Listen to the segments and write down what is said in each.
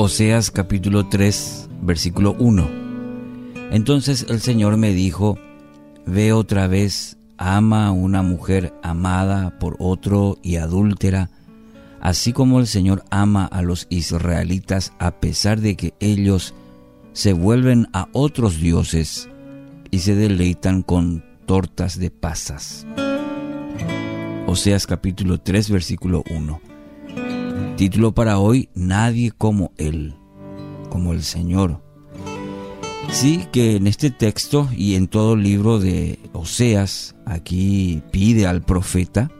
Oseas capítulo 3, versículo 1. Entonces el Señor me dijo, ve otra vez, ama a una mujer amada por otro y adúltera, así como el Señor ama a los israelitas a pesar de que ellos se vuelven a otros dioses y se deleitan con tortas de pasas. Oseas capítulo 3, versículo 1. Título para hoy, Nadie como Él, como el Señor. Sí que en este texto y en todo el libro de Oseas, aquí pide al profeta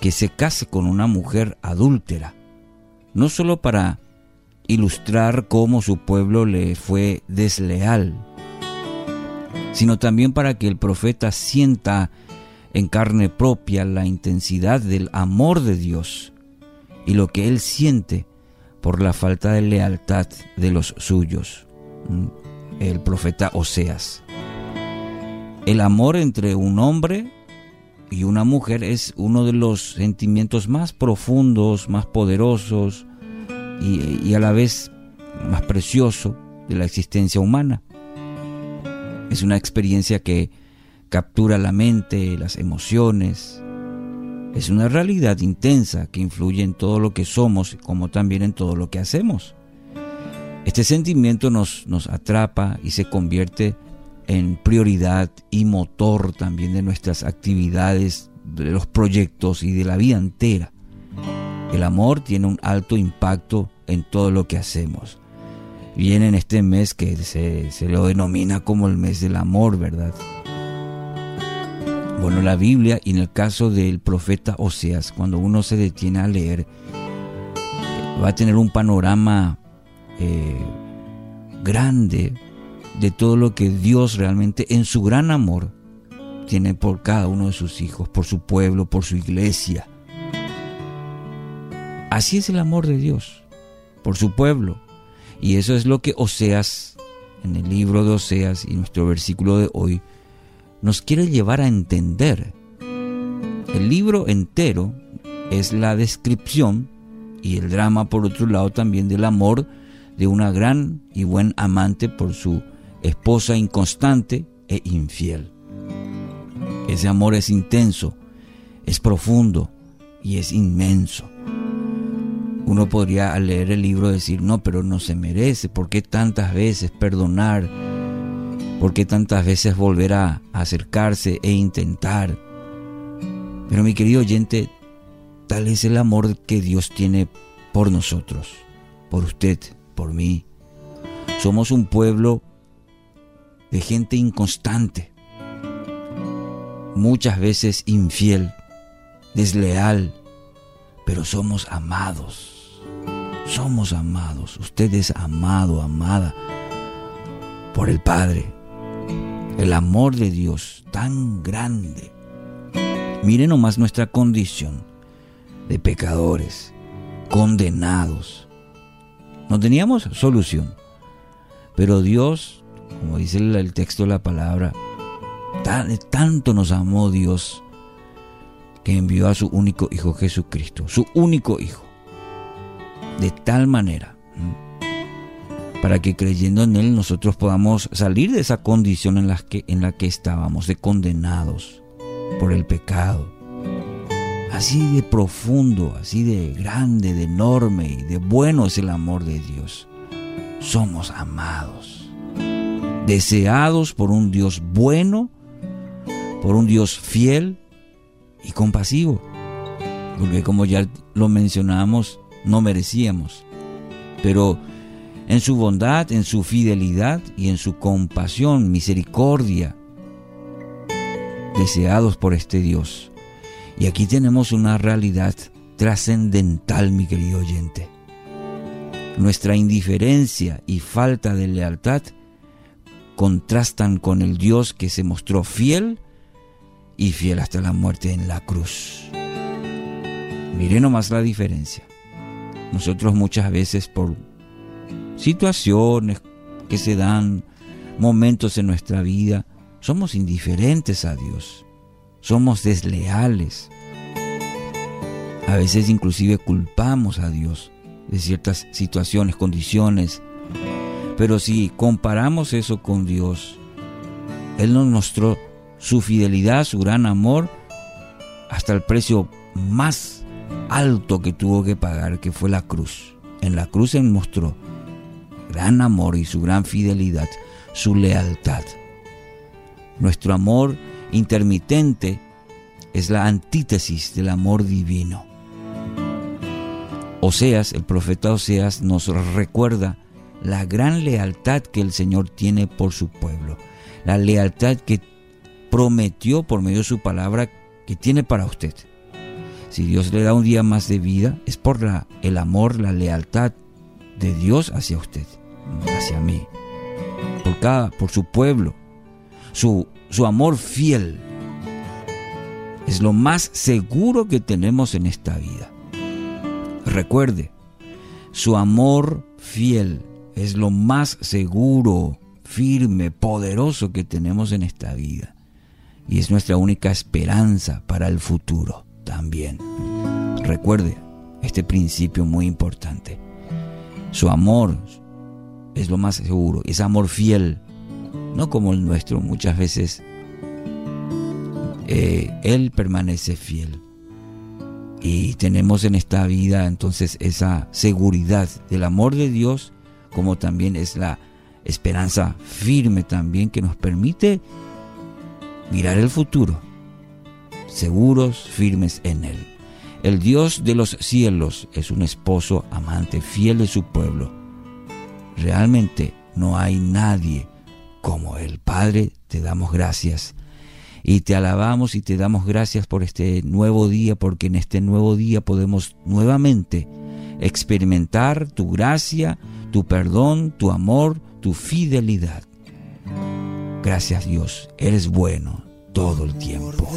que se case con una mujer adúltera, no solo para ilustrar cómo su pueblo le fue desleal, sino también para que el profeta sienta en carne propia la intensidad del amor de Dios y lo que él siente por la falta de lealtad de los suyos. El profeta Oseas. El amor entre un hombre y una mujer es uno de los sentimientos más profundos, más poderosos y, y a la vez más precioso de la existencia humana. Es una experiencia que captura la mente, las emociones, es una realidad intensa que influye en todo lo que somos como también en todo lo que hacemos. Este sentimiento nos, nos atrapa y se convierte en prioridad y motor también de nuestras actividades, de los proyectos y de la vida entera. El amor tiene un alto impacto en todo lo que hacemos. Viene en este mes que se, se lo denomina como el mes del amor, ¿verdad? Bueno, la Biblia y en el caso del profeta Oseas, cuando uno se detiene a leer, va a tener un panorama eh, grande de todo lo que Dios realmente en su gran amor tiene por cada uno de sus hijos, por su pueblo, por su iglesia. Así es el amor de Dios, por su pueblo. Y eso es lo que Oseas, en el libro de Oseas y nuestro versículo de hoy, nos quiere llevar a entender. El libro entero es la descripción y el drama, por otro lado, también del amor de una gran y buen amante por su esposa inconstante e infiel. Ese amor es intenso, es profundo y es inmenso. Uno podría al leer el libro decir, no, pero no se merece, ¿por qué tantas veces perdonar? ¿Por qué tantas veces volver a acercarse e intentar? Pero mi querido oyente, tal es el amor que Dios tiene por nosotros, por usted, por mí. Somos un pueblo de gente inconstante, muchas veces infiel, desleal, pero somos amados. Somos amados. Usted es amado, amada por el Padre el amor de Dios tan grande. Mire nomás nuestra condición de pecadores, condenados. No teníamos solución. Pero Dios, como dice el texto de la palabra, tanto nos amó Dios que envió a su único Hijo Jesucristo, su único Hijo. De tal manera para que creyendo en Él nosotros podamos salir de esa condición en la que, en la que estábamos, de condenados por el pecado. Así de profundo, así de grande, de enorme y de bueno es el amor de Dios. Somos amados, deseados por un Dios bueno, por un Dios fiel y compasivo. Porque como ya lo mencionamos, no merecíamos. Pero en su bondad, en su fidelidad y en su compasión, misericordia, deseados por este Dios. Y aquí tenemos una realidad trascendental, mi querido oyente. Nuestra indiferencia y falta de lealtad contrastan con el Dios que se mostró fiel y fiel hasta la muerte en la cruz. Mire nomás la diferencia. Nosotros muchas veces por situaciones que se dan, momentos en nuestra vida, somos indiferentes a Dios, somos desleales. A veces inclusive culpamos a Dios de ciertas situaciones, condiciones. Pero si comparamos eso con Dios, Él nos mostró su fidelidad, su gran amor, hasta el precio más alto que tuvo que pagar, que fue la cruz. En la cruz Él mostró gran amor y su gran fidelidad, su lealtad. Nuestro amor intermitente es la antítesis del amor divino. Oseas, el profeta Oseas, nos recuerda la gran lealtad que el Señor tiene por su pueblo, la lealtad que prometió por medio de su palabra que tiene para usted. Si Dios le da un día más de vida, es por la, el amor, la lealtad de Dios hacia usted, hacia mí, por cada, por su pueblo, su, su amor fiel. Es lo más seguro que tenemos en esta vida. Recuerde, su amor fiel es lo más seguro, firme, poderoso que tenemos en esta vida. Y es nuestra única esperanza para el futuro también. Recuerde este principio muy importante. Su amor es lo más seguro, es amor fiel, no como el nuestro. Muchas veces eh, Él permanece fiel. Y tenemos en esta vida entonces esa seguridad del amor de Dios, como también es la esperanza firme también que nos permite mirar el futuro, seguros, firmes en Él. El Dios de los cielos es un esposo amante, fiel de su pueblo. Realmente no hay nadie como el Padre, te damos gracias y te alabamos y te damos gracias por este nuevo día, porque en este nuevo día podemos nuevamente experimentar tu gracia, tu perdón, tu amor, tu fidelidad. Gracias Dios, eres bueno todo el tiempo.